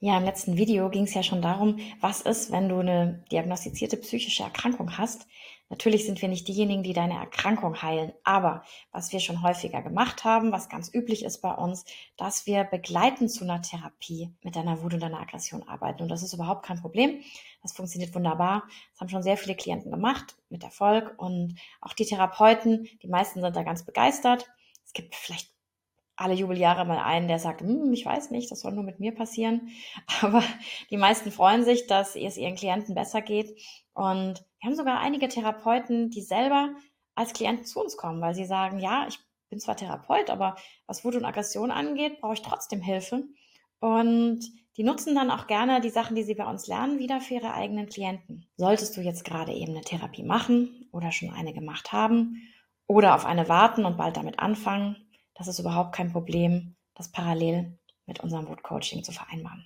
Ja, im letzten Video ging es ja schon darum, was ist, wenn du eine diagnostizierte psychische Erkrankung hast. Natürlich sind wir nicht diejenigen, die deine Erkrankung heilen, aber was wir schon häufiger gemacht haben, was ganz üblich ist bei uns, dass wir begleitend zu einer Therapie mit deiner Wut und deiner Aggression arbeiten. Und das ist überhaupt kein Problem. Das funktioniert wunderbar. Das haben schon sehr viele Klienten gemacht mit Erfolg und auch die Therapeuten, die meisten sind da ganz begeistert. Es gibt vielleicht alle Jubeljahre mal einen, der sagt, hm, ich weiß nicht, das soll nur mit mir passieren. Aber die meisten freuen sich, dass es ihren Klienten besser geht. Und wir haben sogar einige Therapeuten, die selber als Klienten zu uns kommen, weil sie sagen, ja, ich bin zwar Therapeut, aber was Wut und Aggression angeht, brauche ich trotzdem Hilfe. Und die nutzen dann auch gerne die Sachen, die sie bei uns lernen, wieder für ihre eigenen Klienten. Solltest du jetzt gerade eben eine Therapie machen oder schon eine gemacht haben oder auf eine warten und bald damit anfangen, das ist überhaupt kein Problem, das parallel mit unserem Wut-Coaching zu vereinbaren.